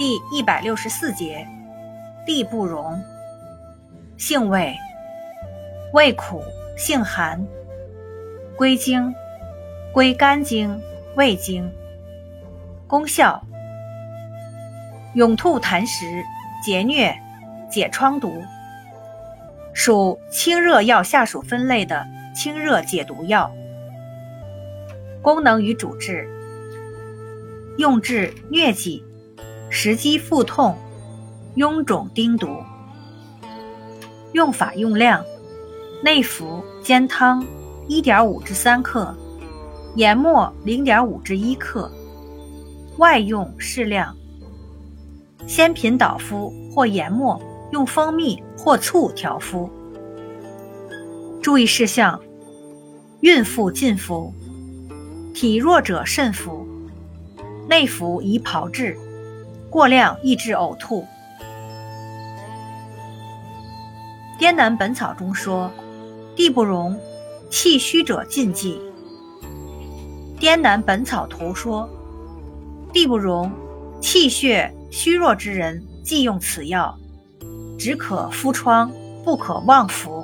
第一百六十四节，地不容。性味，味苦，性寒。归经，归肝经、胃经。功效，永吐痰石，解疟，解疮毒。属清热药下属分类的清热解毒药。功能与主治，用治疟疾。食积腹痛、臃肿叮毒。用法用量：内服煎汤1.5至3克，研末0.5至1克；外用适量。鲜品导敷或研末用蜂蜜或醋调敷。注意事项：孕妇禁服，体弱者慎服，内服宜炮制。过量易致呕吐。《滇南本草》中说：“地不容，气虚者禁忌。”《滇南本草图》说：“地不容，气血虚弱之人忌用此药，只可敷疮，不可妄服。”